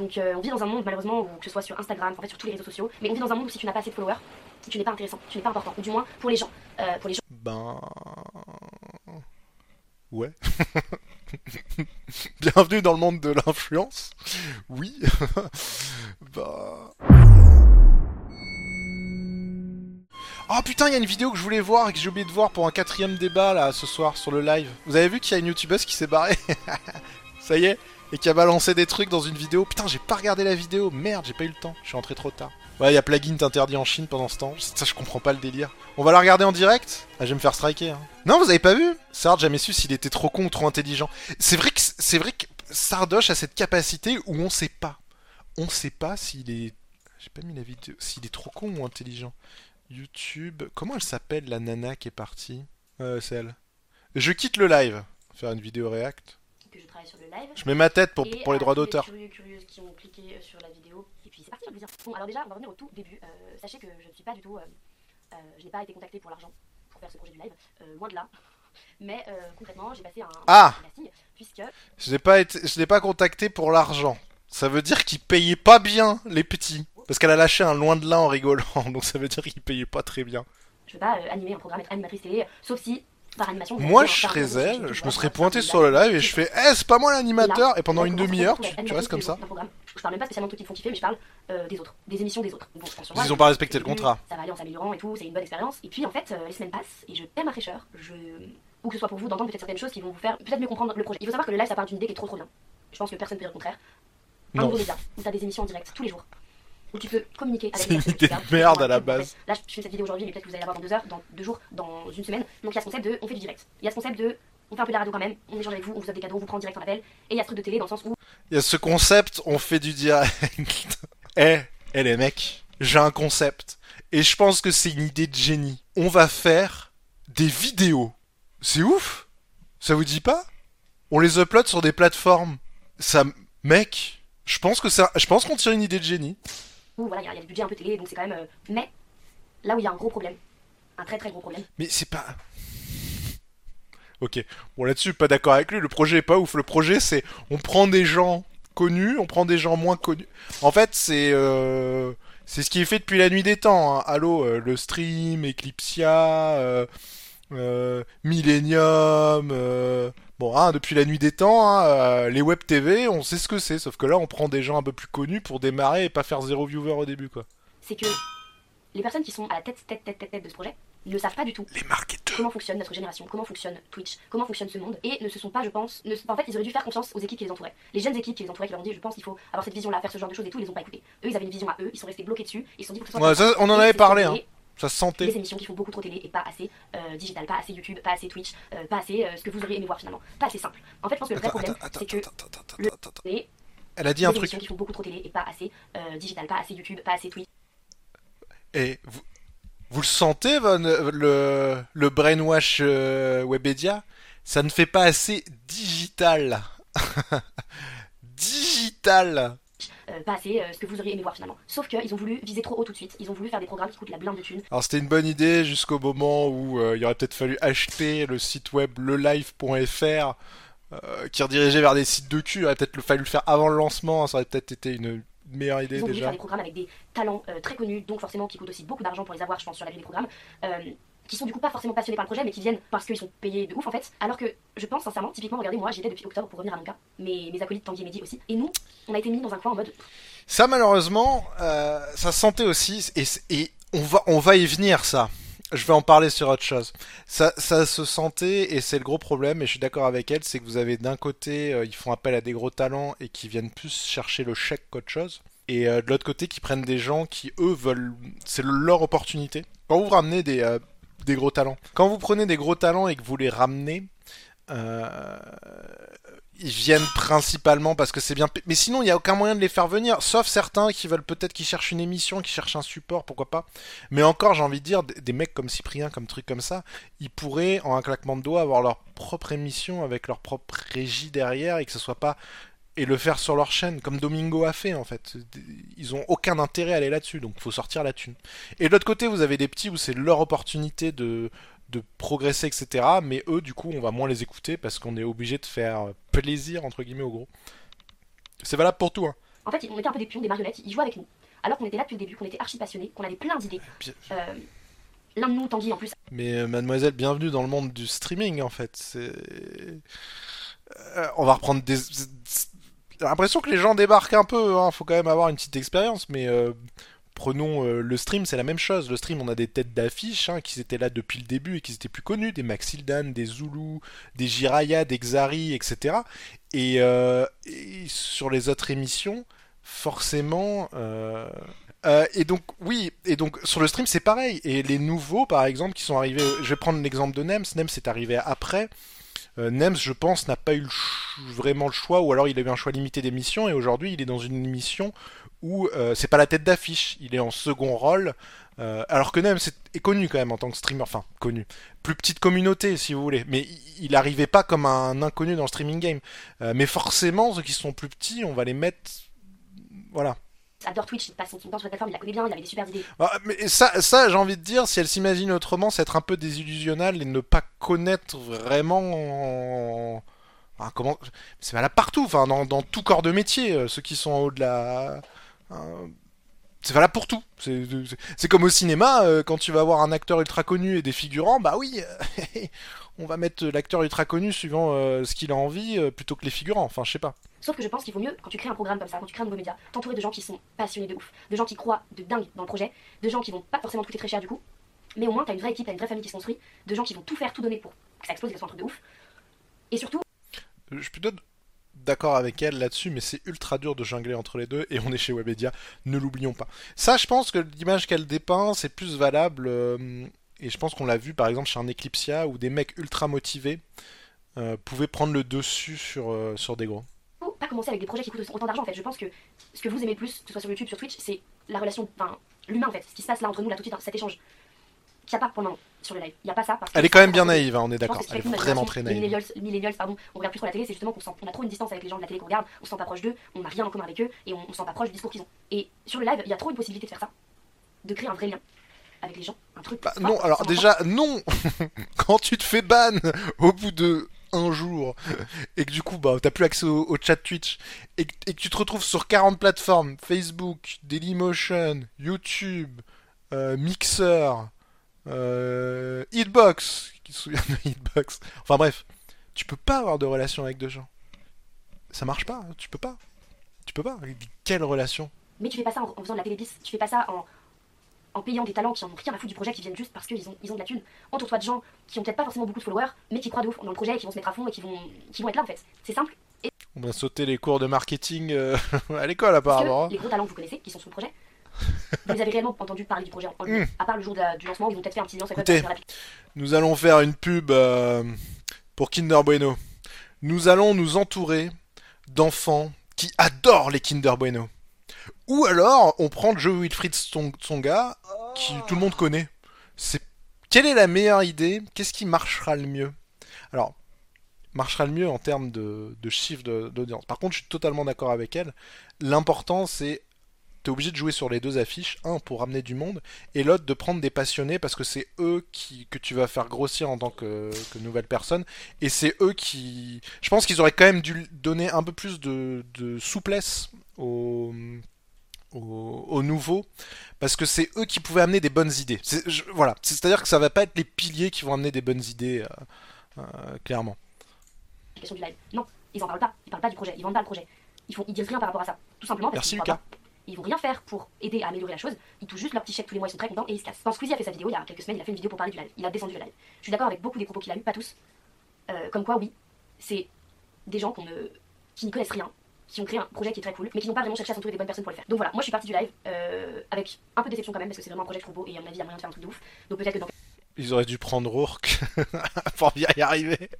Donc euh, on vit dans un monde malheureusement où que ce soit sur Instagram, en fait sur tous les réseaux sociaux, mais on vit dans un monde où si tu n'as pas assez de followers, tu n'es pas intéressant, tu n'es pas important, ou du moins pour les gens, euh, pour les gens. Ben. Ouais. Bienvenue dans le monde de l'influence. Oui. bah. Oh putain, il y a une vidéo que je voulais voir et que j'ai oublié de voir pour un quatrième débat là ce soir sur le live. Vous avez vu qu'il y a une youtubeuse qui s'est barrée? Ça y est Et qui a balancé des trucs dans une vidéo. Putain, j'ai pas regardé la vidéo. Merde, j'ai pas eu le temps. Je suis rentré trop tard. Ouais, il y a plugin interdit en Chine pendant ce temps. Ça, je comprends pas le délire. On va la regarder en direct? Ah, je vais me faire striker. Hein. Non, vous avez pas vu? Sarge jamais su s'il était trop con ou trop intelligent. C'est vrai que c'est vrai que Sardoche a cette capacité où on sait pas. On sait pas s'il est. J'ai pas mis la vidéo. S'il est trop con ou intelligent. YouTube. Comment elle s'appelle la nana qui est partie? Euh, C'est elle. Je quitte le live. Faire une vidéo react. Travaille sur le live. Je mets ma tête pour, pour les droits d'auteur. curieux, curieuses qui ont cliqué euh, sur la vidéo. Et puis c'est parti, plaisir. Bon, alors déjà, on va revenir au tout début. Euh, sachez que je ne suis pas du tout. euh, euh, je n'ai pas été contactée pour l'argent pour faire ce projet du live. Euh, loin de là. Mais concrètement, j'ai passé un, Ah casting puisque Je n'ai pas été, je pas contacté pour l'argent. Ça veut dire qu'il payait pas bien les petits. Parce qu'elle a lâché un loin de là en rigolant. Donc ça veut dire qu'il payait pas très bien. je veux pas animer un programme, être animatrice télé, sauf si par animation. Moi je serais elle, je me serais pointé sur le live et je fais Eh c'est pas moi l'animateur Et pendant une demi-heure tu, restes comme ça. Je parle même pas spécialement de trucs qui me font kiffer, mais je parle euh, des autres, des émissions des autres. Ils ont pas respecté le contrat. Ça va aller en s'améliorant et tout, c'est une bonne expérience. Et puis en fait, euh, les semaines passent et je perds ma fraîcheur. Je... Ou que ce soit pour vous d'entendre peut-être certaines choses qui vont vous faire peut-être mieux comprendre le projet. Il faut savoir que le live ça part d'une idée qui est trop trop bien. Je pense que personne ne peut dire le contraire. Un nouveau média t'as des émissions en direct tous les jours. Où tu peux communiquer avec une idée de merde à la base. Là, je fais cette vidéo aujourd'hui, mais peut-être que vous allez la voir dans deux heures, dans deux jours, dans une semaine. Donc il y a ce concept de on fait du direct. Il y a ce concept de on fait un peu de la radio quand même, on échange avec vous, on vous offre des cadeaux, on vous prend en direct en appel. Et il y a ce truc de télé dans le sens où Il y a ce concept, on fait du direct. Eh, eh les mecs, j'ai un concept. Et je pense que c'est une idée de génie. On va faire des vidéos. C'est ouf Ça vous dit pas? On les upload sur des plateformes. Ça... Mec, je pense que ça... Je pense qu'on tire une idée de génie. Voilà, il y, a- il y a du budget un peu télé, donc c'est quand même. euh, Mais là où il y a un gros problème, un très très gros problème, Mais c'est pas... Ok, bon là-dessus, pas d'accord avec lui, le projet est pas ouf. Le projet c'est, on prend des gens connus, on prend des gens moins connus. En fait, c'est... Euh... C'est ce qui est fait depuis la nuit des temps. Hein. Allô, euh, le stream, Eclipsia, euh, euh, Millennium... Bon, hein, depuis la nuit des temps, hein, euh, les web TV, on sait ce que c'est. Sauf que là, on prend des gens un peu plus connus pour démarrer et pas faire zéro viewer au début, quoi. c'est que les personnes qui sont à la tête, tête, tête, tête, tête de ce projet ne savent pas du tout Les marketeurs. comment fonctionne notre génération, comment fonctionne Twitch, comment fonctionne ce monde, et ne se sont pas, je pense, ne- en fait, ils auraient dû faire confiance aux équipes qui les entouraient. Les jeunes équipes qui les entouraient, qui leur ont dit, je pense qu'il faut avoir cette vision-là, faire ce genre de choses et tout, ils les ont pas écoutés. Eux, ils avaient une vision à eux, ils sont restés bloqués dessus, ils se sont dit, faut que ce soit Ouais, ça, on en avait parlé, hein. Ça se sentait. des émissions qui font beaucoup trop télé et pas assez euh, digital, pas assez YouTube, pas assez Twitch, euh, pas assez euh, ce que vous auriez aimé voir finalement, pas assez simple. En fait, je pense que le vrai Attends, problème, c'est que attends, le- attends, les Elle a dit des un truc. émissions qui font beaucoup trop télé et pas assez euh, digital, pas assez YouTube, pas assez Twitch, Et vous, vous le sentez, Von, le, le brainwash euh, Webedia? Ça ne fait pas assez digital. digital. Euh, pas assez euh, ce que vous auriez aimé voir finalement. Sauf qu'ils ont voulu viser trop haut tout de suite, ils ont voulu faire des programmes qui coûtent la blinde de thunes, Alors c'était une bonne idée jusqu'au moment où euh, il aurait peut-être fallu acheter le site web lelive.fr euh, qui redirigeait vers des sites de cul. Il aurait peut-être fallu le faire avant le lancement. Ça aurait peut-être été une meilleure idée Ils ont voulu déjà. faire des programmes avec des talents euh, très connus, donc forcément qui coûtent aussi beaucoup d'argent pour les avoir, je pense, sur la grille des programmes, euh, qui sont du coup pas forcément passionnés par le projet, mais qui viennent parce qu'ils sont payés de ouf en fait. Alors que je pense sincèrement, typiquement, regardez, moi j'étais depuis octobre pour revenir à mon cas, mes, acolytes Tanguy et Mehdi aussi, et nous, on a été mis dans un coin en mode Ça malheureusement, euh, ça se sentait aussi et, et on va on va y venir ça. Je vais en parler sur autre chose. Ça, ça se sentait et c'est le gros problème et je suis d'accord avec elle, c'est que vous avez d'un côté euh, ils font appel à des gros talents et qui viennent plus chercher le chèque qu'autre chose et euh, de l'autre côté qui prennent des gens qui eux veulent c'est leur opportunité. Quand vous ramenez des euh, des gros talents, quand vous prenez des gros talents et que vous les ramenez euh, ils viennent principalement parce que c'est bien. Mais sinon, il n'y a aucun moyen de les faire venir. Sauf certains qui veulent peut-être qui cherchent une émission, qui cherchent un support, pourquoi pas. Mais encore, j'ai envie de dire, des des mecs comme Cyprien, comme truc comme ça, ils pourraient, en un claquement de doigts, avoir leur propre émission avec leur propre régie derrière et que ce soit pas. Et le faire sur leur chaîne, comme Domingo a fait en fait. Ils ont aucun intérêt à aller là-dessus, donc faut sortir la thune. Et de l'autre côté, vous avez des petits où c'est leur opportunité de, de progresser, etc. Mais eux, du coup, on va moins les écouter parce qu'on est obligé de faire plaisir, entre guillemets, au gros. C'est valable pour tout, hein. En fait, on était un peu des pions, des marionnettes, ils jouaient avec nous. Alors qu'on était là depuis le début, qu'on était archi passionnés, qu'on avait plein d'idées. Euh, L'un de nous, Tanguy en plus, Mais euh, mademoiselle, bienvenue dans le monde du streaming en fait. C'est... Euh, on va reprendre des... J'ai l'impression que les gens débarquent un peu, hein. faut quand même avoir une petite expérience, mais euh, prenons euh, le stream, c'est la même chose. Le stream, on a des têtes d'affiche hein, qui étaient là depuis le début et qui étaient plus connus, des Maxildan, des Zulu, des Jiraya, des Xari, etc. Et, euh, et sur les autres émissions, forcément... et donc oui, et donc sur le stream c'est pareil. Et les nouveaux par exemple qui sont arrivés, je vais prendre l'exemple de Nems. Nems est arrivé après. Euh, Nems, je pense, n'a pas eu vraiment le choix, ou alors il a eu un choix limité d'émission, et aujourd'hui il est dans une émission où euh, c'est pas la tête d'affiche, il est en second rôle. euh, alors que Nems est, connu quand même en tant que streamer, enfin connu, plus petite communauté si vous voulez, mais il, il arrivait pas comme un inconnu dans le streaming game. Mais forcément, ceux qui sont plus petits, on va les mettre, voilà. Adore Twitch, il passe son temps sur la plateforme, il la connaît bien, il avait des super idées. Ah, mais ça, ça j'ai envie de dire, si elle s'imagine autrement, c'est être un peu désillusionnelle et ne pas connaître vraiment. Enfin, comment... C'est valable partout, enfin, dans, dans tout corps de métier, euh, ceux qui sont en haut de la. euh, C'est valable pour tout. C'est comme au cinéma, euh, quand tu vas voir un acteur ultra connu et des figurants, bah oui, euh, on va mettre l'acteur ultra connu suivant euh, ce qu'il a envie euh, plutôt que les figurants. Enfin, je sais pas. Sauf que je pense qu'il vaut mieux, quand tu crées un programme comme ça, quand tu crées un nouveau média, t'entourer de gens qui sont passionnés de ouf, de gens qui croient de dingue dans le projet, de gens qui vont pas forcément te coûter très cher du coup, mais au moins t'as une vraie équipe, t'as une vraie famille qui se construit, de gens qui vont tout faire, tout donner pour que ça explose et que ça soit un truc de ouf. Et surtout, Je suis plutôt d'accord avec elle là-dessus, mais c'est ultra dur de jongler entre les deux, et on est chez Webedia, ne l'oublions pas. Ça, je pense que l'image qu'elle dépeint, c'est plus valable, euh, et je pense qu'on l'a vu par exemple chez un Eclipsia, où des mecs ultra motivés euh, pouvaient prendre le dessus sur, euh, sur des gros. faut pas commencer avec des projets qui coûtent autant d'argent en fait. Je pense que ce que vous aimez le plus, que ce soit sur YouTube, sur Twitch, c'est la relation, enfin l'humain en fait, ce qui se passe là entre nous, là tout de suite, cet échange. Qu'il n'y a pas pour le moment sur le live. Il n'y a pas ça parce Elle est quand même bien naïve, hein, on est d'accord, elle est vraiment très naïve. millennials, millennials, pardon, on regarde plus trop la télé, c'est justement qu'on on a trop une distance avec les gens de la télé qu'on regarde, on se sent pas proche d'eux, on n'a rien en commun avec eux et on, on se sent pas proche du discours qu'ils ont. Et sur le live, il y a trop une possibilité de faire ça, de créer un vrai lien avec les gens, un truc. Bah, non, alors déjà, non Quand tu te fais ban au bout de un jour, et que du coup, bah, t'as plus accès au, au chat Twitch, et, que- et que tu te retrouves sur 40 plateformes, Facebook, Dailymotion, YouTube, euh, Mixer, euh, Hitbox, qui se souvient de Hitbox, enfin bref, tu peux pas avoir de relation avec deux gens. Ça marche pas, tu peux pas. Tu peux pas. Quelle relation? Mais tu fais pas ça en, en faisant de la télé bis, tu fais pas ça en, en payant des talents qui en ont rien à foutre du projet, qui viennent juste parce qu'ils ont, ils ont de la thune. Entoure-toi de gens qui ont peut-être pas forcément beaucoup de followers, mais qui croient de ouf dans le projet et qui vont se mettre à fond et qui vont, qui vont être là en fait. C'est simple. On va sauter les cours de marketing euh, à l'école apparemment. hein. les gros talents que vous connaissez, qui sont sur le projet, vous les avez réellement entendu parler du projet en lui Mm. à part le jour de du lancement ils ont peut-être fait un petit lien sur Écoutez. faire la Nous allons faire une pub euh, pour Kinder Bueno. Nous allons nous entourer d'enfants qui adorent les Kinder Bueno. Ou alors, on prend jeu Wilfried Song- Tsonga, qui tout le monde connaît. C'est quelle est la meilleure idée? Qu'est-ce qui marchera le mieux? Alors, marchera le mieux en termes de, chiffre d'audience. Par contre, je suis totalement d'accord avec elle. L'important, c'est t'es obligé de jouer sur les deux affiches, un pour ramener du monde, et l'autre de prendre des passionnés parce que c'est eux qui que tu vas faire grossir en tant que, que nouvelle personne, et c'est eux qui, je pense qu'ils auraient quand même dû donner un peu plus de, de souplesse aux aux, aux nouveaux parce que c'est eux qui pouvaient amener des bonnes idées. Je- voilà, c'est-à-dire que ça va pas être les piliers qui vont amener des bonnes idées, euh, euh, clairement. question du live. Non, ils en parlent pas. Ils parlent pas du projet. Ils vendent pas le projet. Ils font, ils disent rien par rapport à ça. Tout simplement parce Merci, croient Lucas. Ils vont rien faire pour aider à améliorer la chose. Ils touchent juste leur petit chèque tous les mois. Ils sont très contents et ils se cassent. Quand Squeezie a fait sa vidéo il y a quelques semaines, il a fait une vidéo pour parler du live. Il a descendu le live. Je suis d'accord avec beaucoup des propos qu'il a eu, pas tous. Euh, comme quoi, oui, c'est des gens qu'on ne... qui n'y connaissent rien, qui ont créé un projet qui est très cool, mais qui n'ont pas vraiment cherché à s'entourer des bonnes personnes pour le faire. Donc voilà, moi je suis partie du live euh, avec un peu de déception quand même parce que c'est vraiment un projet trouve beau et à mon avis il y a moyen de faire un truc de ouf. Donc peut-être que dans Ils auraient dû prendre Rourke pour bien y arriver.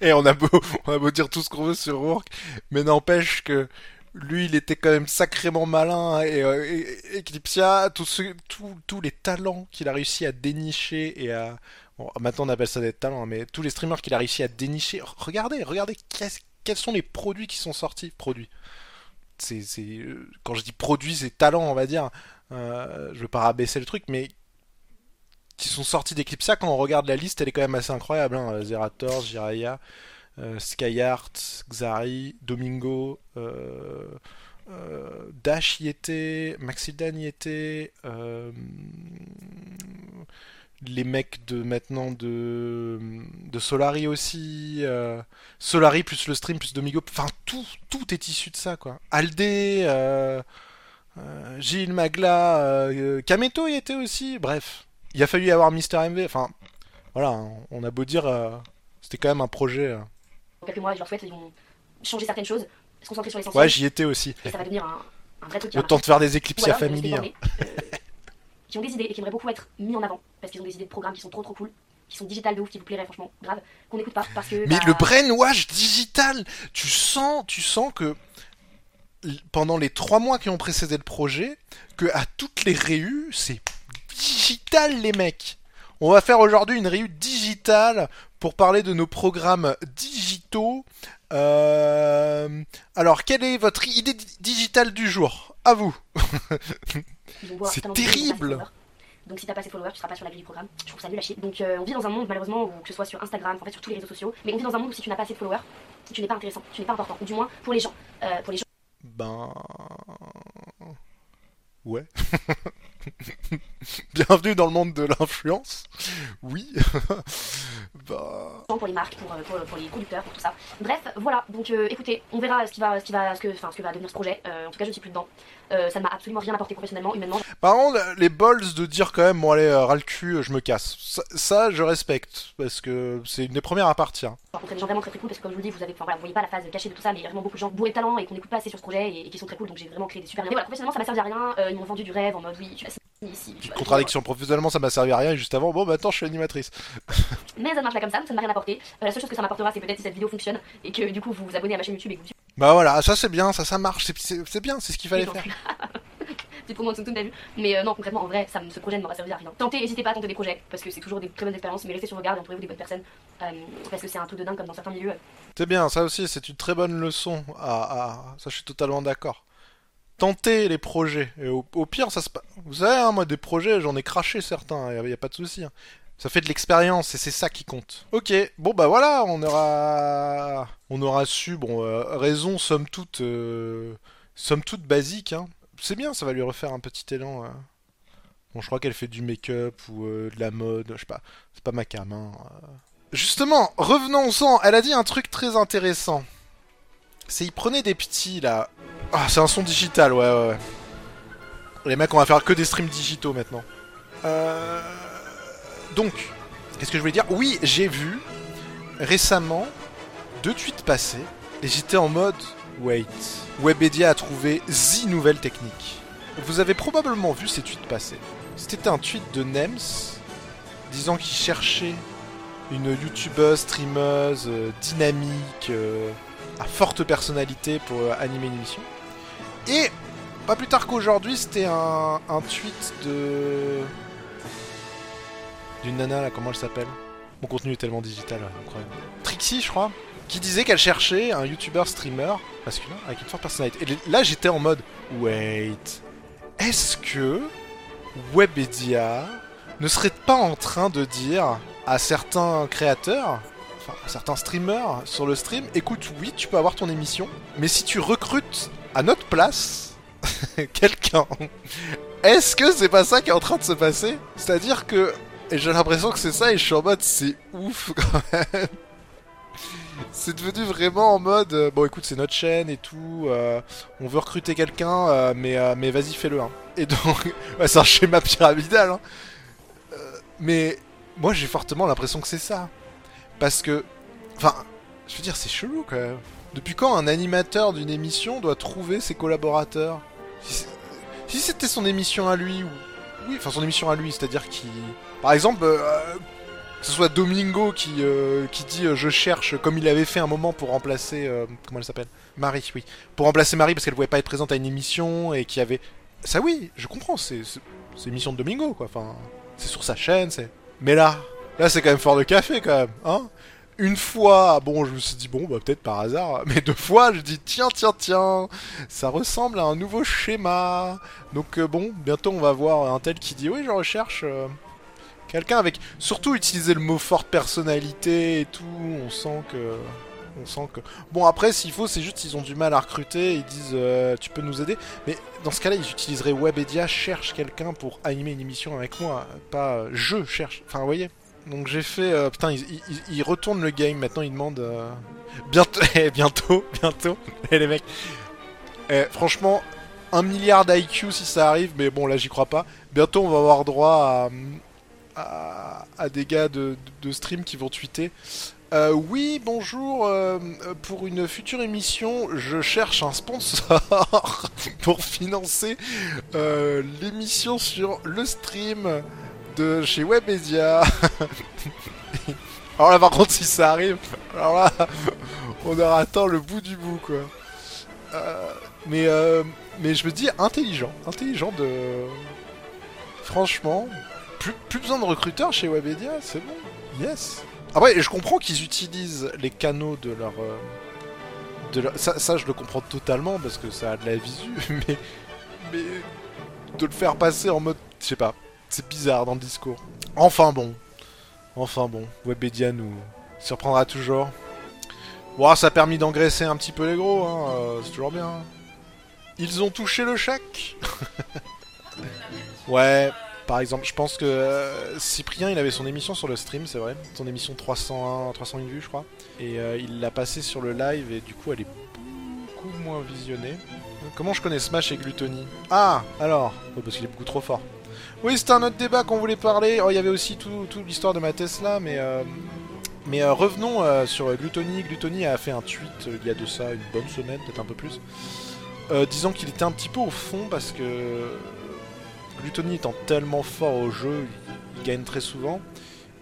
Et on a beau, on a beau dire tout ce qu'on veut sur Rourke, mais n'empêche que lui, il était quand même sacrément malin et, euh, et- Eclipsia, tous les talents qu'il a réussi à dénicher et à bon, maintenant on appelle ça des talents, mais tous les streamers qu'il a réussi à dénicher. Regardez, regardez qu'est-ce- quels sont les produits qui sont sortis, produits. C'est, euh, quand je dis produits, c'est talents, on va dire. Euh, je veux pas rabaisser le truc, mais qui sont sortis d'Eclipsia, quand on regarde la liste, elle est quand même assez incroyable. Hein. Zerator, Jiraya, euh, Skyheart, Xari, Domingo, euh, Dash y était, y était, les mecs de maintenant de, de Solari aussi, euh, Solari plus le stream plus Domigo, enfin tout, tout est issu de ça quoi. Aldé, euh, euh, Gilles Magla, euh, Kameto y était aussi, bref. Il a fallu y avoir Mister MV, enfin voilà, hein, on a beau dire, euh, c'était quand même un projet. Dans quelques mois, je leur souhaite, ils vont changer certaines choses, se concentrer sur l'essentiel. Ouais, j'y étais aussi. et ça va devenir un, un vrai truc temps de faire des éclipses à famille. Qui ont des idées et qui aimeraient beaucoup être mis en avant parce qu'ils ont des idées de programmes qui sont trop trop cool, qui sont digitales de ouf, qui vous plairaient franchement grave, qu'on n'écoute pas parce que. Mais bah, le brainwash digital, tu sens, tu sens que pendant les trois mois qui ont précédé le projet, que à toutes les réus, c'est digital les mecs. On va faire aujourd'hui une réu digitale pour parler de nos programmes digitaux. Euh, Alors, quelle est votre idée di- digitale du jour? À vous. c'est terrible. Donc si t'as pas assez de followers, tu seras pas sur la grille du programme. Je trouve ça nul à chier. Donc euh, on vit dans un monde malheureusement où que ce soit sur Instagram, en fait sur tous les réseaux sociaux, mais on vit dans un monde où si tu n'as pas assez de followers, tu n'es pas intéressant, tu n'es pas important. Ou du moins pour les gens. Euh, pour les gens Ben. Ouais. Bienvenue dans le monde de l'influence. Oui. bah. pour les marques, pour, euh, pour, pour les producteurs, pour tout ça. Bref, voilà. Donc euh, écoutez, on verra ce qui va, ce qui va, ce que, ce que va devenir ce projet. Euh, en tout cas, je ne suis plus dedans. Euh, ça ne m'a absolument rien apporté professionnellement, humainement. Par contre, les balls de dire quand même, bon allez, ras le cul, je me casse. Ça, ça, je respecte. Parce que c'est une des premières à partir. J'ai rencontré des gens vraiment très très cool parce que comme je vous le dis, vous avez, enfin voilà, vous voyez pas la phase cachée de tout ça, mais il y a vraiment beaucoup de gens bourrés de talent et qu'on n'écoute pas assez sur ce projet et, et qui sont très cool. Donc j'ai vraiment créé des super. Mais voilà, professionnellement, ça m'a servi à rien. Ils m'ont vendu du rêve en mode oui, tu vas ici. tu vas- Contradiction. Professionnellement, ça m'a servi à rien. Et juste avant, bon, maintenant, je suis animatrice. Mais ça marche pas comme ça, ça ne m'a rien apporté. Euh, la seule chose que ça m'apportera, c'est peut-être si cette vidéo fonctionne et que du coup vous vous abonnez à ma chaîne YouTube et que vous. Bah voilà, ça c'est bien, ça, ça marche. C'est- bien, c'est ce qu'il fallait faire. Petite promo de Soutune, t'as vu Mais euh, non, concrètement, en vrai, ça, ce projet ne m'aura servi à rien. Tentez, n'hésitez pas à tenter des projets parce que c'est toujours des très bonnes expériences, mais restez sur vos gardes et entourez-vous des bonnes personnes euh, parce que c'est un truc de dingue comme dans certains milieux. C'est bien, ça aussi, c'est une très bonne leçon. Ah, ah, ça, je suis totalement d'accord. Tentez les projets. Et au, au pire, ça se passe. Vous savez, hein, moi, des projets, j'en ai craché certains, il n'y a, pas de souci. hein. Ça fait de l'expérience et c'est ça qui compte. Ok, bon bah voilà, on aura, on aura su, bon, euh, raison somme toute, euh, somme toute basique. Hein. C'est bien, ça va lui refaire un petit élan. hein. Bon, je crois qu'elle fait du make-up ou euh, de la mode, je sais pas, c'est pas ma cam. Hein. euh. Justement, revenons-en. Elle a dit un truc très intéressant. C'est il prenait des petits là. Ah, c'est un son digital, ouais, ouais, ouais. Les mecs, on va faire que des streams digitaux maintenant. Euh... Donc, qu'est-ce que je voulais dire? Oui, j'ai vu récemment deux tweets passer et j'étais en mode wait. Webedia a trouvé the nouvelle technique. Vous avez probablement vu ces tweets passer. C'était un tweet de Nems disant qu'il cherchait une youtubeuse, streameuse, euh, dynamique, euh, à forte personnalité pour euh, animer une émission. Et pas plus tard qu'aujourd'hui, c'était un tweet de d'une nana là, comment elle s'appelle? Mon contenu est tellement digital, incroyable. Trixie, je crois, qui disait qu'elle cherchait un youtubeur streamer masculin avec une forte personnalité. Et là, j'étais en mode wait, est-ce que Webedia ne serait pas en train de dire à certains créateurs, enfin à certains streamers sur le stream, écoute, oui, tu peux avoir ton émission, mais si tu recrutes à notre place quelqu'un, est-ce que c'est pas ça qui est en train de se passer? C'est-à-dire que, et j'ai l'impression que c'est ça, et je suis en mode, c'est ouf quand même. C'est devenu vraiment en mode, euh, bon écoute, c'est notre chaîne et tout, euh, on veut recruter quelqu'un, euh, mais, mais vas-y, fais-le. Hein. Et donc, ouais, c'est un schéma pyramidal. Hein. Mais moi, j'ai fortement l'impression que c'est ça. Parce que, enfin, je veux dire, c'est chelou quand même. Depuis quand un animateur d'une émission doit trouver ses collaborateurs? Si c'était son émission à lui, ou... oui, enfin son émission à lui, c'est-à-dire qu'il... Par exemple, euh, que ce soit Domingo qui, euh, dit euh, je cherche, comme il avait fait un moment pour remplacer... comment elle s'appelle? Marie, oui. Pour remplacer Marie parce qu'elle pouvait pas être présente à une émission et qui avait... Ça oui, je comprends, c'est l'émission de Domingo, quoi. Enfin, c'est sur sa chaîne, c'est... Mais là, là c'est quand même fort de café, quand même, hein une fois, bon, je me suis dit, bon, bah, peut-être par hasard, mais deux fois, je dis, tiens, tiens, tiens, ça ressemble à un nouveau schéma. Donc, bon, bientôt, on va voir un tel qui dit, oui, je recherche quelqu'un avec. Surtout utiliser le mot forte personnalité et tout, on sent que. On sent que. Bon, après, s'il faut, c'est juste qu'ils ont du mal à recruter. Ils disent euh, Tu peux nous aider Mais dans ce cas-là, ils utiliseraient Webedia, cherche quelqu'un pour animer une émission avec moi. Pas euh, je cherche. Enfin, vous voyez donc j'ai fait... euh, putain, ils retournent le game, maintenant ils demandent... euh, bientôt, eh, bientôt, bientôt, Eh, les mecs. Eh, franchement, un milliard d'IQ si ça arrive, mais bon là j'y crois pas. Bientôt on va avoir droit à, à, des gars de, stream qui vont tweeter. Euh, oui, bonjour. euh, pour une future émission, je cherche un sponsor pour financer euh, l'émission sur le stream de chez Webedia. alors là, par contre, si ça arrive, alors là, on aura atteint le bout du bout, quoi. Mais, mais je me dis intelligent, intelligent de. Franchement, plus, plus besoin de recruteurs chez Webedia, c'est bon. Yes. Après, je comprends qu'ils utilisent les canaux de leur. euh, de leur... Ça, je le comprends totalement parce que ça a de la visu, mais. Mais. De le faire passer en mode. Je sais pas. C'est bizarre dans le discours. Enfin bon. Enfin bon. Webedia nous surprendra toujours. Bon, ça a permis d'engraisser un petit peu les gros, hein. euh, c'est toujours bien. Ils ont touché le chèque Ouais, par exemple, je pense que euh, Cyprien, il avait son émission sur le stream, c'est vrai. Son émission 301, 301 vues, je crois. Et euh, il l'a passée sur le live, et du coup, elle est beaucoup moins visionnée. Comment je connais Smash et Gluttony? Ah, alors oh, Parce qu'il est beaucoup trop fort. Oui, c'était un autre débat qu'on voulait parler. Oh, il y avait aussi tout, tout l'histoire de ma Tesla, mais... euh, mais euh, revenons sur Gluttony. Gluttony a fait un tweet il y a de ça une bonne semaine, peut-être un peu plus, disant qu'il était un petit peu au fond parce que Gluttony étant tellement fort au jeu, il, gagne très souvent.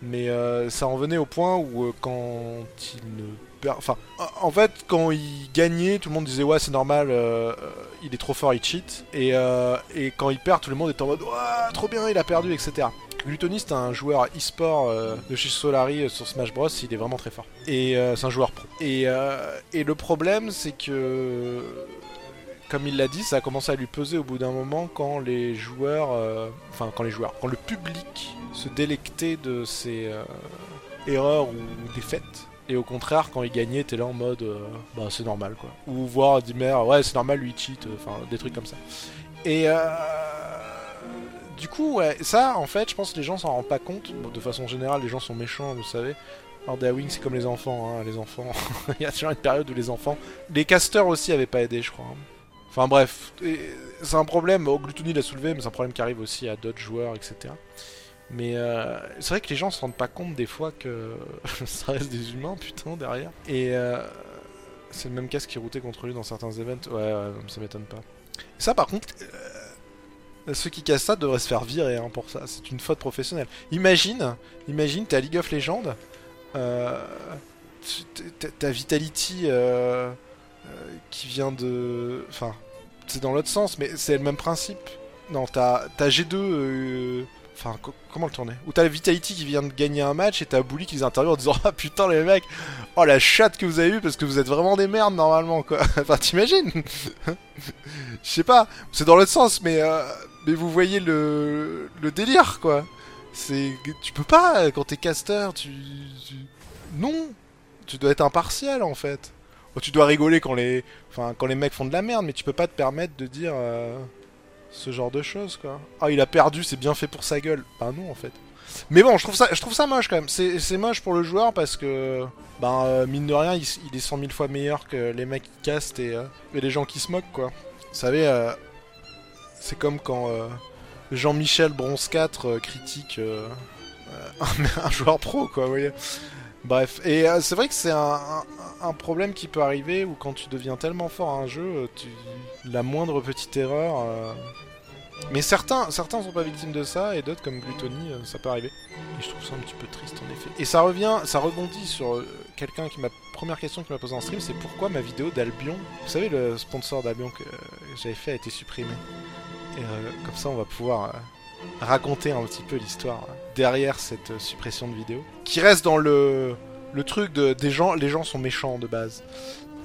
Mais euh, ça en venait au point où euh, quand il ne perd... Enfin, en fait, quand il gagnait, tout le monde disait ouais c'est normal, euh, il est trop fort, il cheat. Et, quand il perd, tout le monde est en mode ouais trop bien, il a perdu, etc. Gluttony c'est un joueur e-sport de chez Solari sur Smash Bros, il est vraiment très fort. Et c'est un joueur pro. Et, et le problème c'est que comme il l'a dit, ça a commencé à lui peser au bout d'un moment quand les joueurs, euh, enfin quand les joueurs, quand le public se délectait de ses euh, erreurs ou défaites. Et au contraire, quand il gagnait, t'es là en mode, euh, bah c'est normal quoi. Ou voir dit merde, ouais c'est normal, lui cheat, enfin des trucs comme ça. Et du coup, ouais, ça en fait, je pense que les gens s'en rendent pas compte. De façon générale, les gens sont méchants, vous savez. Alors Wing, c'est comme les enfants, hein, les enfants. il y a toujours une période où les enfants. Les casters aussi avaient pas aidé, je crois. hein. Enfin bref, c'est un problème, oh, Gluttony l'a soulevé, mais c'est un problème qui arrive aussi à d'autres joueurs, etc. Mais euh, c'est vrai que les gens se rendent pas compte des fois que ça reste des humains, putain, derrière. Et euh, c'est le même casque qui routait contre lui dans certains events. Ouais, ouais, ça m'étonne pas. Ça, par contre, euh, ceux qui cassent ça devraient se faire virer hein, pour ça. C'est une faute professionnelle. Imagine, imagine, t'es à League of Legends, t'as- Vitality qui vient de. Enfin, c'est dans l'autre sens, mais c'est le même principe. Non, t'as t'as G2. euh, Enfin, co- comment le tourner? Ou t'as Vitality qui vient de gagner un match et t'as Bully qui les interviewe en disant Ah putain, les mecs, oh la chatte que vous avez eue parce que vous êtes vraiment des merdes normalement, quoi. enfin, t'imagines? Je sais pas, c'est dans l'autre sens, mais, euh, mais vous voyez le, délire, quoi. C'est. Tu peux pas, quand t'es caster, tu- Non Tu dois être impartial en fait. Tu dois rigoler quand les. Enfin, quand les mecs font de la merde, mais tu peux pas te permettre de dire. euh, ce genre de choses, quoi. Ah, il a perdu, c'est bien fait pour sa gueule. Bah non, en fait. Mais bon, je trouve ça, je trouve ça moche quand même. C'est moche pour le joueur parce que, ben, euh, mine de rien, il, est 100 000 fois meilleur que les mecs qui castent et, euh, les gens qui se moquent, quoi. Vous savez, euh, c'est comme quand Jean-Michel Bronze 4 euh, critique un joueur pro, quoi, vous voyez. Bref, et euh, c'est vrai que c'est un, problème qui peut arriver où quand tu deviens tellement fort à un jeu, euh, tu... la moindre petite erreur. euh, Mais certains, certains sont pas victimes de ça et d'autres comme Gluttony, ça peut arriver. Et je trouve ça un petit peu triste en effet. Et ça revient, ça rebondit sur quelqu'un qui m'a première question qu'il m'a posée en stream, c'est pourquoi ma vidéo d'Albion, vous savez le sponsor d'Albion que j'avais fait a été supprimé. Et comme ça on va pouvoir raconter un petit peu l'histoire derrière cette suppression de vidéo, qui reste dans le le truc de des gens, les gens sont méchants de base.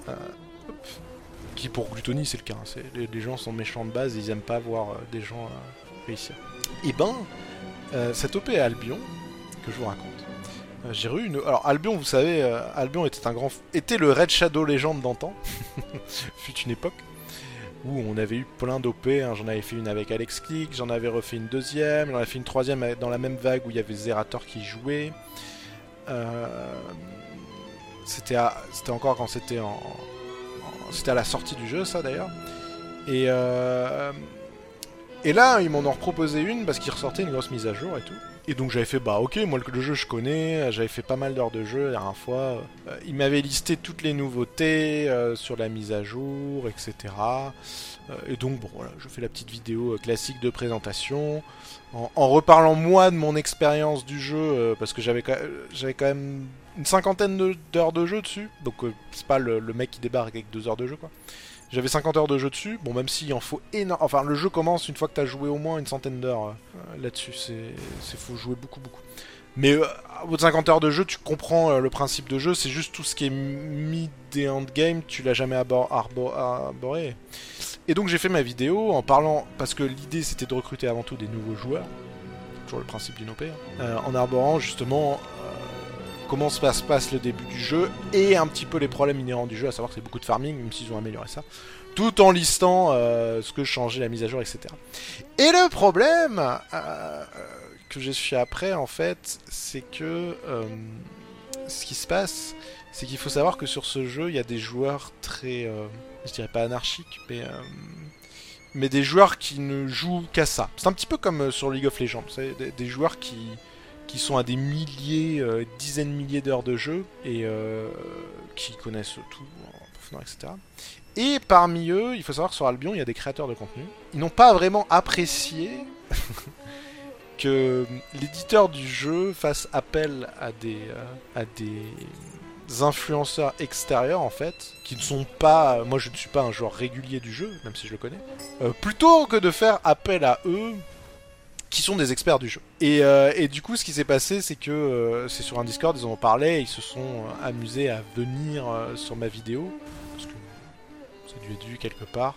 Euh, qui pour Gluttony c'est le cas, hein, les, gens sont méchants de base, ils aiment pas voir euh, des gens euh, réussir. Et ben, euh, cette OP à Albion, que je vous raconte, J'ai eu une. Alors Albion, vous savez, Albion était un grand, était le Red Shadow légende d'antan. Fut une époque où on avait eu plein d'OP. hein. J'en avais fait une avec Alex Click, j'en avais refait une deuxième, j'en avais fait une troisième dans la même vague où il y avait Zerator qui jouait. Euh, C'était encore quand c'était en, c'était à la sortie du jeu, ça d'ailleurs. Et euh, et là, ils m'en ont proposé une parce qu'il ressortait une grosse mise à jour et tout. Et donc j'avais fait bah ok moi le, jeu je connais, j'avais fait pas mal d'heures de jeu la dernière fois. Euh, il m'avait listé toutes les nouveautés euh, sur la mise à jour, etc. Euh, et donc bon voilà, je fais la petite vidéo classique de présentation en, reparlant moi de mon expérience du jeu parce que j'avais j'avais quand même une cinquantaine d'heures de jeu dessus. Donc c'est pas le mec qui débarque avec deux heures de jeu quoi. J'avais 50 heures de jeu dessus, bon même s'il en faut énorme... Enfin le jeu commence une fois que t'as joué au moins une centaine d'heures euh, là-dessus, c'est... c'est faut jouer beaucoup beaucoup. Mais euh, au bout de 50 heures de jeu, tu comprends euh, le principe de jeu, c'est juste tout ce qui est mid et endgame, tu l'as jamais abor- arbo- arboré. Et donc j'ai fait ma vidéo en parlant, parce que l'idée c'était de recruter avant tout des nouveaux joueurs, toujours le principe d'une OP, hein, euh, en arborant justement comment se passe, le début du jeu et un petit peu les problèmes inhérents du jeu, à savoir que c'est beaucoup de farming, même s'ils ont amélioré ça, tout en listant euh, ce que changeait la mise à jour, etc. Et le problème euh, que j'ai su après, en fait, c'est que euh, ce qui se passe, c'est qu'il faut savoir que sur ce jeu, il y a des joueurs très, je dirais pas anarchiques, mais mais des joueurs qui ne jouent qu'à ça. C'est un petit peu comme sur League of Legends, des, des joueurs qui qui sont à des milliers, euh, dizaines de milliers d'heures de jeu et euh, qui connaissent tout en profondeur, etc. Et parmi eux, il faut savoir que sur Albion, il y a des créateurs de contenu. Ils n'ont pas vraiment apprécié que l'éditeur du jeu fasse appel à des, euh, à des influenceurs extérieurs en fait, qui ne sont pas. Moi, je ne suis pas un joueur régulier du jeu, même si je le connais. Euh, plutôt que de faire appel à eux, qui sont des experts du jeu. Et, euh, et du coup, ce qui s'est passé, c'est que euh, c'est sur un Discord, ils en ont parlé, ils se sont euh, amusés à venir sur ma vidéo, parce que ça a dû être quelque part,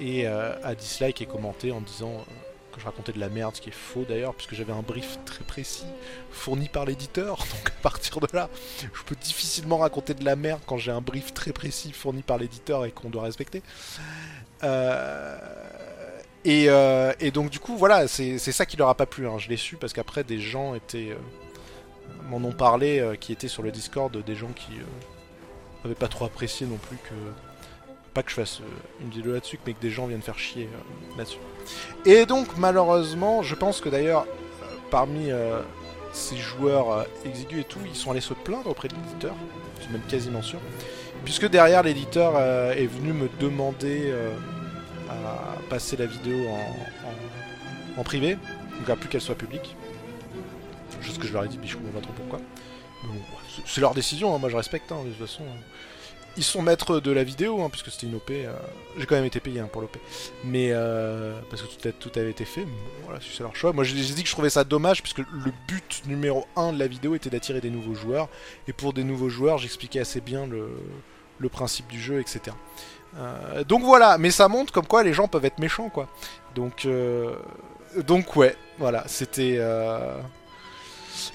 et à dislike et commenter en disant que je racontais de la merde, ce qui est faux d'ailleurs, puisque j'avais un brief très précis fourni par l'éditeur, donc à partir de là, je peux difficilement raconter de la merde quand j'ai un brief très précis fourni par l'éditeur et qu'on doit respecter. Euh, et, euh, donc du coup voilà, c'est ça qui leur a pas plu. hein. Je l'ai su parce qu'après des gens étaient euh, m'en ont parlé, euh, qui étaient sur le Discord, des gens qui euh, avaient pas trop apprécié non plus que pas que je fasse une vidéo là-dessus, mais que des gens viennent faire chier là-dessus. Et donc malheureusement, je pense que d'ailleurs parmi ces joueurs exigus et tout, ils sont allés se plaindre auprès de l'éditeur, je suis même quasiment sûr, puisque derrière l'éditeur est venu me demander à passer la vidéo en, en- en privé, donc à plus qu'elle soit publique. Juste que je leur ai dit, mais je comprends pas trop pourquoi. C'est- leur décision, hein, moi je respecte, hein, de toute façon. Ils sont maîtres de la vidéo, hein, puisque c'était une OP. euh, J'ai quand même été payé pour l'OP. Mais euh, parce que tout, avait été fait. bon, voilà, c'est leur choix. Moi j'ai dit que je trouvais ça dommage, puisque le but numéro 1 de la vidéo était d'attirer des nouveaux joueurs. Et pour des nouveaux joueurs, j'expliquais assez bien le principe du jeu, etc. Euh, donc voilà, mais ça montre comme quoi les gens peuvent être méchants, quoi. Donc, euh, donc ouais, voilà, c'était. euh,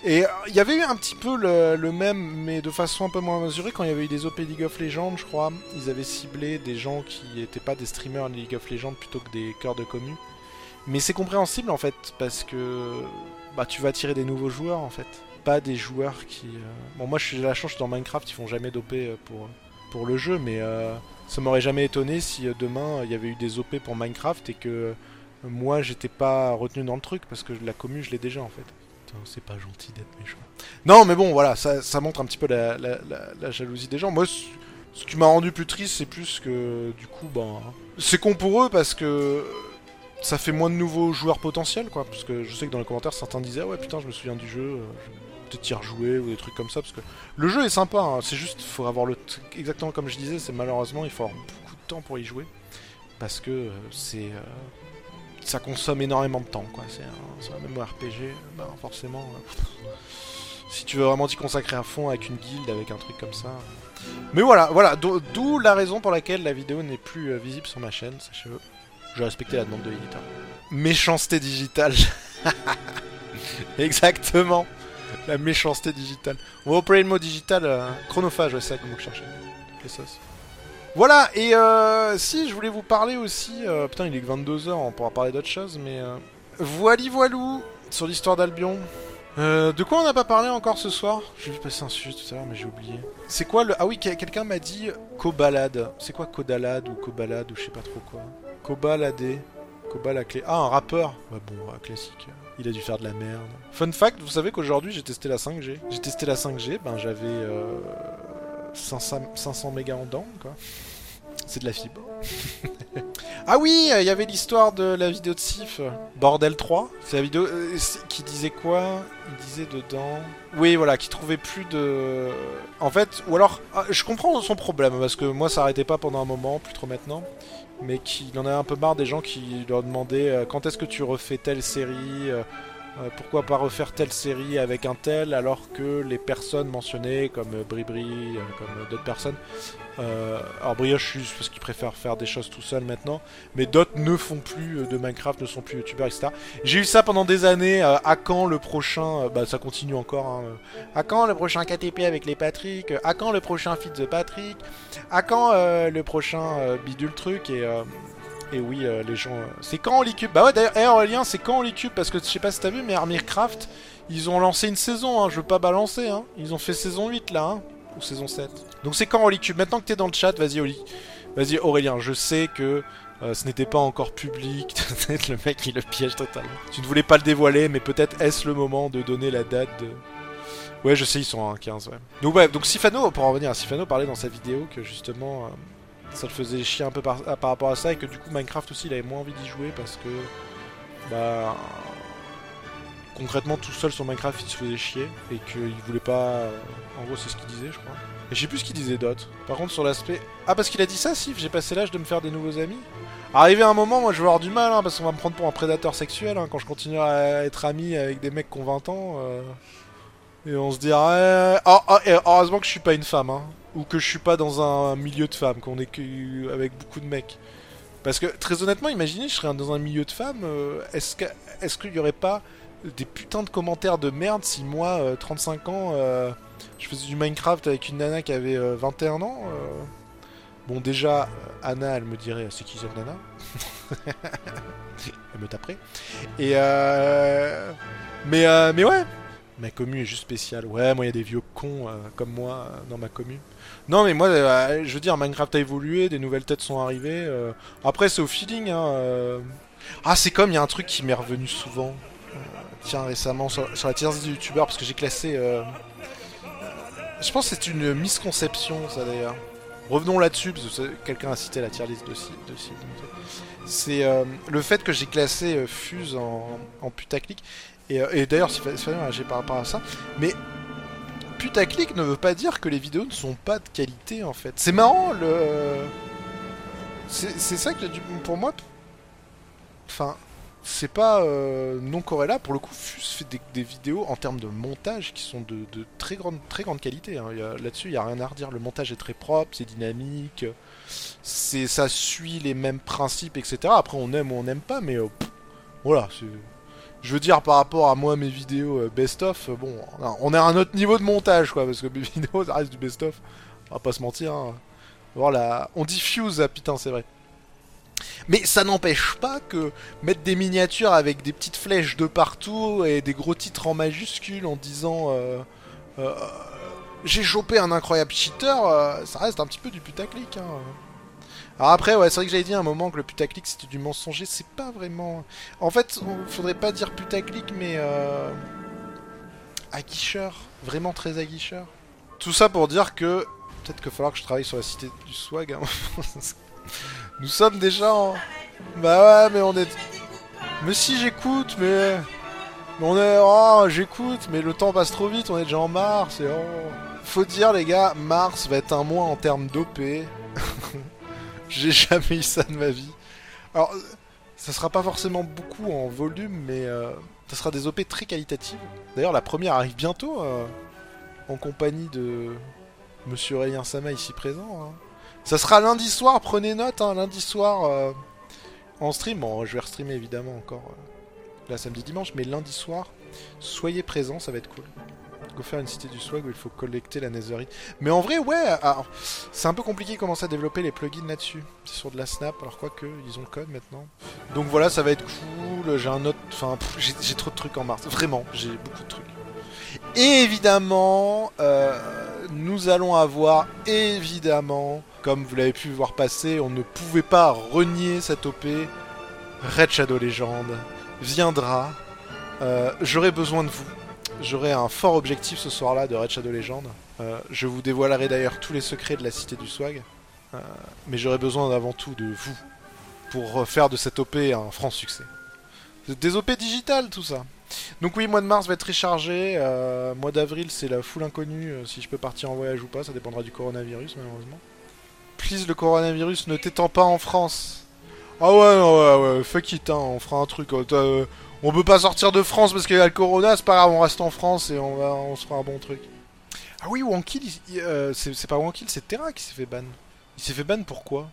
Et il y avait eu un petit peu le, même, mais de façon un peu moins mesurée, quand il y avait eu des OP League of Legends, je crois. Ils avaient ciblé des gens qui n'étaient pas des streamers de League of Legends plutôt que des cœurs de commu. Mais c'est compréhensible en fait, parce que bah, tu vas attirer des nouveaux joueurs en fait. Pas des joueurs qui. Bon, moi suis la chance, dans Minecraft, ils font jamais d'OP pour, pour le jeu, mais euh, ça m'aurait jamais étonné si euh, demain il y avait eu des OP pour Minecraft et que euh, moi j'étais pas retenu dans le truc parce que la commu je l'ai déjà en fait. C'est pas gentil d'être méchant. Non, mais bon, voilà, ça, ça montre un petit peu la, la, la- la jalousie des gens. Moi, ce, ce qui m'a rendu plus triste, c'est plus que du coup, ben, c'est con pour eux parce que ça fait moins de nouveaux joueurs potentiels, quoi. Parce que je sais que dans les commentaires, certains disaient, ah ouais, putain, je me souviens du jeu, je peut-être y rejouer ou des trucs comme ça. Parce que le jeu est sympa, hein, c'est juste, faut avoir le. Exactement comme je disais, c'est malheureusement, il faut avoir beaucoup de temps pour y jouer. Parce que euh, c'est. euh, ça consomme énormément de temps, quoi. C'est un, un MMORPG, ben forcément. euh, si tu veux vraiment t'y consacrer à fond avec une guilde, avec un truc comme ça. Mais voilà, voilà, d'o- d'où la raison pour laquelle la vidéo n'est plus euh, visible sur ma chaîne, sachez-le. Je respectais la demande de l'éditeur. Méchanceté digitale. Exactement. La méchanceté digitale. On va le mot digital, euh, chronophage, ouais, c'est ça que. Les sauces. Voilà, et euh, si, je voulais vous parler aussi... euh, putain, il est que 22h, on pourra parler d'autre chose, mais... Voili voilou sur l'histoire d'Albion. De quoi on n'a pas parlé encore ce soir? J'ai vu passer un sujet tout à l'heure, mais j'ai oublié. C'est quoi le... Ah oui, quel- quelqu'un m'a dit Cobalade. C'est quoi Codalade ou Cobalade ou je sais pas trop quoi? Cobaladé. Cobal à clé. Ah, un rappeur Ouais, bon, classique. Il a dû faire de la merde. Fun fact, vous savez qu'aujourd'hui j'ai testé la 5G. J'ai testé la 5G, ben j'avais euh, 500, 500 mégas en dents, quoi. C'est de la fibre. Ah oui, il y avait l'histoire de la vidéo de Sif, euh, Bordel 3. C'est la vidéo euh, qui disait quoi? Il disait dedans... Oui, voilà, qui trouvait plus de... En fait, ou alors, ah, je comprends son problème, parce que moi ça arrêtait pas pendant un moment, plus trop maintenant mais qu'il en avait un peu marre des gens qui leur demandaient euh, quand est-ce que tu refais telle série, euh, euh, pourquoi pas refaire telle série avec un tel, alors que les personnes mentionnées, comme Bribri, euh, comme d'autres personnes, euh, alors Brioche juste parce qu'ils préfèrent faire des choses tout seul maintenant, mais d'autres ne font plus euh, de Minecraft, ne sont plus youtubeurs, etc. J'ai eu ça pendant des années, euh, à quand le prochain, bah ça continue encore, hein, à quand le prochain KTP avec les Patrick, à quand le prochain Feed the Patrick, à quand le prochain bidule truc et et oui euh, les gens euh, c'est quand Holycube bah ouais d'ailleurs Aurélien c'est quand Holycube parce que je sais pas si t'as vu mais Armycraft ils ont lancé une saison hein, je veux pas balancer hein. Ils ont fait saison 8 là hein ou saison 7 donc c'est quand Holycube maintenant que t'es dans le chat vas-y Aurélien je sais que euh, ce n'était pas encore public, le mec il le piège totalement. Tu ne voulais pas le dévoiler, mais peut-être est-ce le moment de donner la date de, Ouais, je sais, ils sont à 1.15, ouais. Donc, ouais, donc Sifano, pour en revenir à Sifano, parlait dans sa vidéo que justement, ça le faisait chier un peu par, à- par rapport à ça et que du coup, Minecraft aussi, il avait moins envie d'y jouer parce que, bah, concrètement, tout seul sur Minecraft, il se faisait chier et qu'il voulait pas. en gros, c'est ce qu'il disait, je crois. Et je sais plus ce qu'il disait d'autre. Par contre, sur l'aspect. Ah, parce qu'il a dit ça, Sif, j'ai passé l'âge de me faire des nouveaux amis. Arrivé un moment, moi je vais avoir du mal, hein, parce qu'on va me prendre pour un prédateur sexuel hein, quand je continuerai à être ami avec des mecs qui ont 20 ans. euh, Et on se dirait. Ah, ah, et heureusement que je suis pas une femme, hein, ou que je suis pas dans un milieu de femmes, qu'on est avec beaucoup de mecs. Parce que très honnêtement, imaginez, je serais dans un milieu de femmes, euh, est-ce qu'il y aurait pas des putains de commentaires de merde si moi, euh, 35 ans, euh, je faisais du Minecraft avec une nana qui avait euh, 21 ans euh, Bon, déjà, Anna, elle me dirait c'est qui cette nana? Elle me taperait. Et. Mais, mais ouais, ma commu est juste spéciale. Ouais, moi, il y a des vieux cons euh, comme moi euh, dans ma commu. Non, mais moi, euh, je veux dire, Minecraft a évolué, des nouvelles têtes sont arrivées. Après, c'est au feeling. Hein. Ah, c'est comme, il y a un truc qui m'est revenu souvent. Tiens, récemment, sur, sur la tier list des youtubeurs, parce que j'ai classé. Je pense que c'est une misconception, ça d'ailleurs. Revenons là-dessus, parce que quelqu'un a cité la tier list de de C'est le fait que j'ai classé Fuse en putaclic. Et, euh, et d'ailleurs, c'est j'ai par rapport à ça. Mais putaclic ne veut pas dire que les vidéos ne sont pas de qualité en fait. C'est marrant, le. C'est ça que pour moi. Enfin, c'est pas euh, non corrélable. Pour le coup, Fuse fait des, vidéos en termes de montage qui sont de, très, grande, très grande qualité. hein. Y Là-dessus, il n'y a rien à redire. Le montage est très propre, c'est dynamique, ça suit les mêmes principes, etc. Après, on aime ou on n'aime pas, mais euh, voilà. c'est- Je veux dire, par rapport à moi, mes vidéos euh, best-of, euh, bon, on est à un autre niveau de montage, quoi, parce que mes vidéos, ça reste du best-of. On va pas se mentir. hein. Voilà, on diffuse, ah putain, c'est vrai. Mais ça n'empêche pas que mettre des miniatures avec des petites flèches de partout et des gros titres en majuscules en disant euh, euh, j'ai chopé un incroyable cheater, euh, ça reste un petit peu du putaclic. Hein. Alors après, ouais, c'est vrai que j'avais dit à un moment que le putaclic c'était du mensonger, c'est pas vraiment. En fait, on- faudrait pas dire putaclic, mais euh... aguicheur, vraiment très aguicheur. Tout ça pour dire que peut-être qu'il va falloir que je travaille sur la cité du swag. hein. Nous sommes déjà en... Bah ouais, mais on est... Mais si j'écoute, mais... on est... Oh, j'écoute, mais le temps passe trop vite, on est déjà en mars, et oh... Faut dire, les gars, mars va être un mois en termes d'OP. J'ai jamais eu ça de ma vie. Alors, ça sera pas forcément beaucoup en volume, mais euh, ça sera des OP très qualitatives. D'ailleurs, la première arrive bientôt, euh, en compagnie de Monsieur Aurélien Sama ici présent. hein. Ça sera lundi soir, prenez note, hein, lundi soir euh, en stream. Bon, je vais restreamer évidemment encore là samedi dimanche, mais lundi soir, soyez présents, ça va être cool. Go faire une cité du swag où il faut collecter la netherite. Mais en vrai, ouais, c'est un peu compliqué de commencer à développer les plugins là-dessus. C'est sur de la snap, alors quoi que, ils ont le code maintenant. Donc voilà, ça va être cool. J'ai un autre. Enfin, j'ai trop de trucs en mars. Vraiment, j'ai beaucoup de trucs. Et évidemment, euh, nous allons avoir évidemment, comme vous l'avez pu voir passer, on ne pouvait pas renier cette OP. Red Shadow Legend viendra. Euh, J'aurai besoin de vous. J'aurai un fort objectif ce soir-là de Red Shadow Legend. Euh, je vous dévoilerai d'ailleurs tous les secrets de la cité du swag. Euh, mais j'aurai besoin avant tout de vous pour faire de cette OP un franc succès. Des OP digitales tout ça. Donc oui, mois de mars va être très chargé. Euh, mois d'avril, c'est la foule inconnue. euh, si je peux partir en voyage ou pas, ça dépendra du coronavirus malheureusement. Please, le coronavirus ne t'étend pas en France. Ah ouais, non, ouais, ouais, fuck it, hein, on fera un truc. euh, on peut pas sortir de France parce qu'il y a le corona, c'est pas grave, on reste en France et on va, on se fera un bon truc. Ah oui, Wankill, il- il- euh, c'est c'est pas Wankill, c'est Terra qui s'est fait ban. Il s'est fait ban pourquoi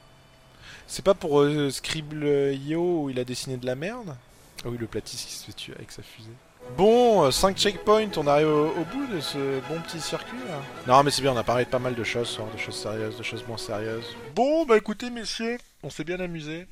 C'est pas pour euh, Scribble.io où il a dessiné de la merde? Ah oui, le Platis qui se fait tuer avec sa fusée. Bon, 5 checkpoints, on arrive au, au bout de ce bon petit circuit là. Non mais c'est bien, on a parlé de pas mal de choses, soir, de choses sérieuses, de choses moins sérieuses. Bon, bah écoutez messieurs, on s'est bien amusé.